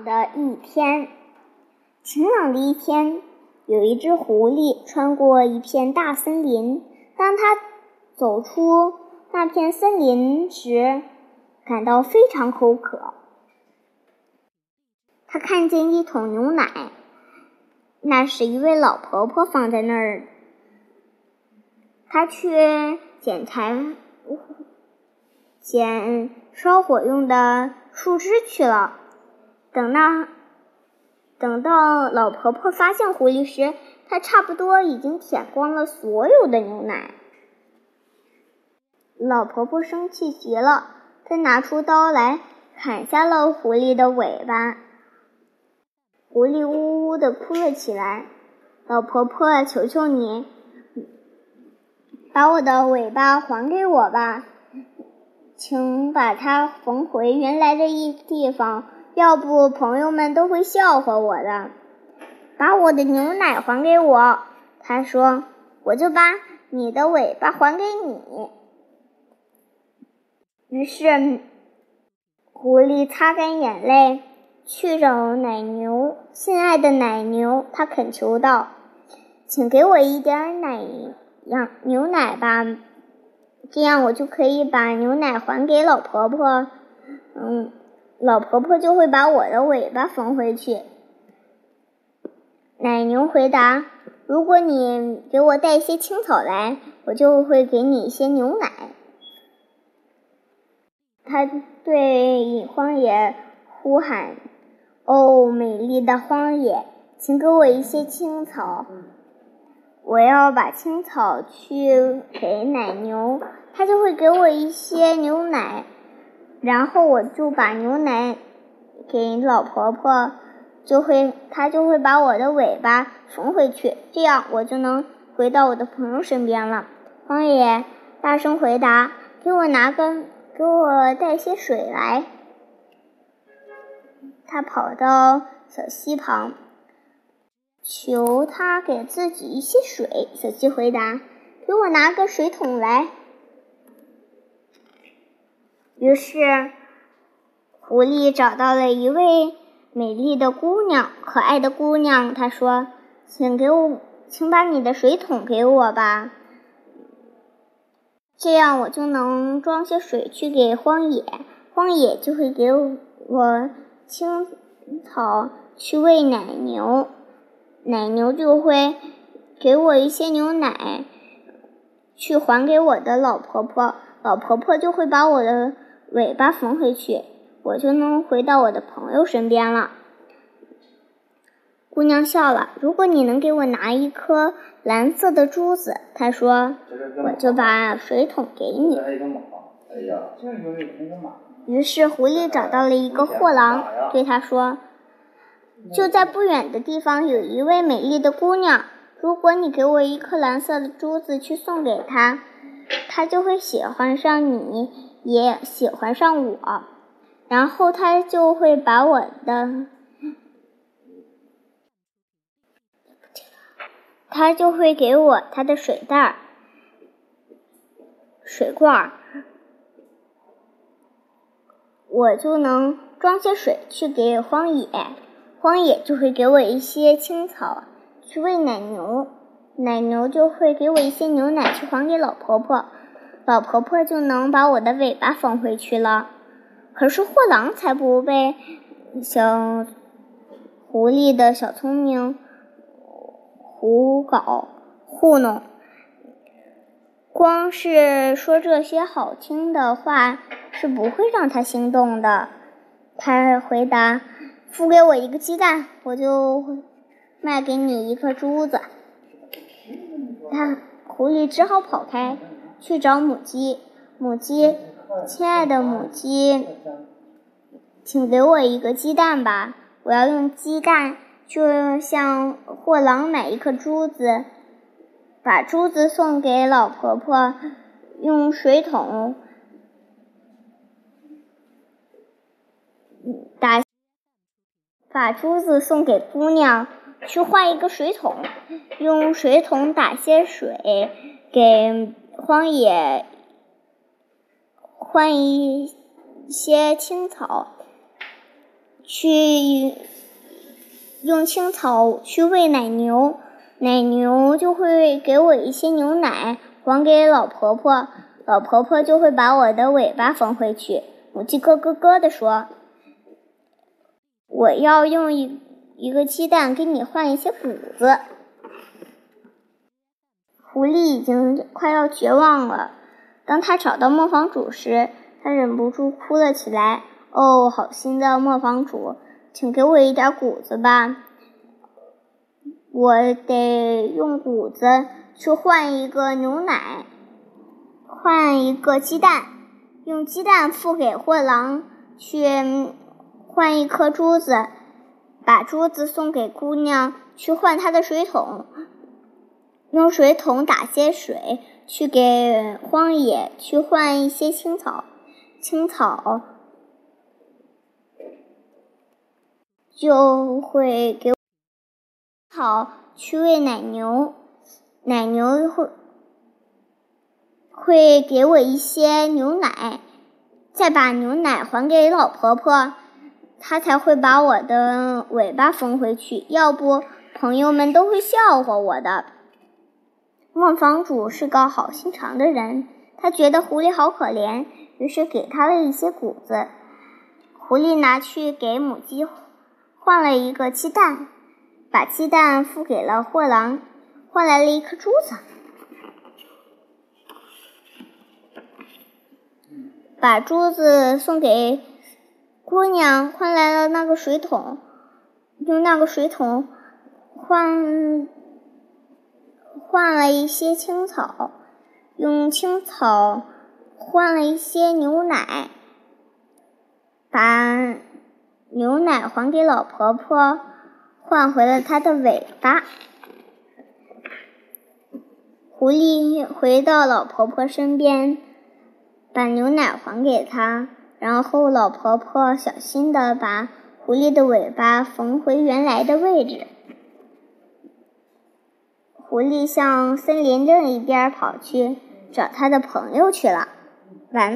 的一天，晴朗的一天，有一只狐狸穿过一片大森林。当它走出那片森林时，感到非常口渴。他看见一桶牛奶，那是一位老婆婆放在那儿。他去捡柴、捡烧火用的树枝去了。等那等到老婆婆发现狐狸时，她差不多已经舔光了所有的牛奶。老婆婆生气极了，她拿出刀来砍下了狐狸的尾巴。狐狸呜呜的哭了起来。老婆婆，求求你，把我的尾巴还给我吧，请把它缝回原来的一地方。要不，朋友们都会笑话我的。把我的牛奶还给我，他说，我就把你的尾巴还给你。于是，狐狸擦干眼泪，去找奶牛。亲爱的奶牛，他恳求道：“请给我一点奶羊牛奶吧，这样我就可以把牛奶还给老婆婆。”嗯。老婆婆就会把我的尾巴缝回去。奶牛回答：“如果你给我带一些青草来，我就会给你一些牛奶。”他对荒野呼喊：“哦，美丽的荒野，请给我一些青草！我要把青草去给奶牛，它就会给我一些牛奶。”然后我就把牛奶给老婆婆，就会她就会把我的尾巴缝回去，这样我就能回到我的朋友身边了。荒野大声回答：“给我拿个，给我带些水来。”他跑到小溪旁，求他给自己一些水。小溪回答：“给我拿个水桶来。”于是，狐狸找到了一位美丽的姑娘，可爱的姑娘。她说：“请给我，请把你的水桶给我吧，这样我就能装些水去给荒野，荒野就会给我青草去喂奶牛，奶牛就会给我一些牛奶去还给我的老婆婆，老婆婆就会把我的。”尾巴缝回去，我就能回到我的朋友身边了。姑娘笑了。如果你能给我拿一颗蓝色的珠子，她说，我就把水桶给你。于是狐狸找到了一个货郎，对他说：“就在不远的地方有一位美丽的姑娘，如果你给我一颗蓝色的珠子去送给她，她就会喜欢上你。”也喜欢上我，然后他就会把我的，他就会给我他的水袋儿、水罐儿，我就能装些水去给荒野，荒野就会给我一些青草去喂奶牛，奶牛就会给我一些牛奶去还给老婆婆。老婆婆就能把我的尾巴缝回去了，可是货郎才不被小狐狸的小聪明胡搞糊弄，光是说这些好听的话是不会让他心动的。他回答：“付给我一个鸡蛋，我就卖给你一颗珠子。”他狐狸只好跑开。去找母鸡，母鸡，亲爱的母鸡，请给我一个鸡蛋吧！我要用鸡蛋就向货郎买一颗珠子，把珠子送给老婆婆，用水桶打，把珠子送给姑娘，去换一个水桶，用水桶打些水给。荒野换一些青草，去用青草去喂奶牛，奶牛就会给我一些牛奶，还给老婆婆，老婆婆就会把我的尾巴缝回去。母鸡咯咯咯地说：“我要用一一个鸡蛋给你换一些谷子。”狐狸已经快要绝望了。当他找到磨坊主时，他忍不住哭了起来。“哦，好心的磨坊主，请给我一点谷子吧！我得用谷子去换一个牛奶，换一个鸡蛋。”用鸡蛋付给货郎，去换一颗珠子，把珠子送给姑娘，去换她的水桶。用水桶打些水，去给荒野，去换一些青草。青草就会给草去喂奶牛，奶牛会。会给我一些牛奶，再把牛奶还给老婆婆，她才会把我的尾巴缝回去。要不，朋友们都会笑话我的。磨坊主是个好心肠的人，他觉得狐狸好可怜，于是给他了一些谷子。狐狸拿去给母鸡换了一个鸡蛋，把鸡蛋付给了货郎，换来了一颗珠子。把珠子送给姑娘，换来了那个水桶，用那个水桶换换了一些青草，用青草换了一些牛奶，把牛奶还给老婆婆，换回了她的尾巴。狐狸回到老婆婆身边。把牛奶还给她，然后老婆婆小心的把狐狸的尾巴缝回原来的位置。狐狸向森林另一边跑去找他的朋友去了。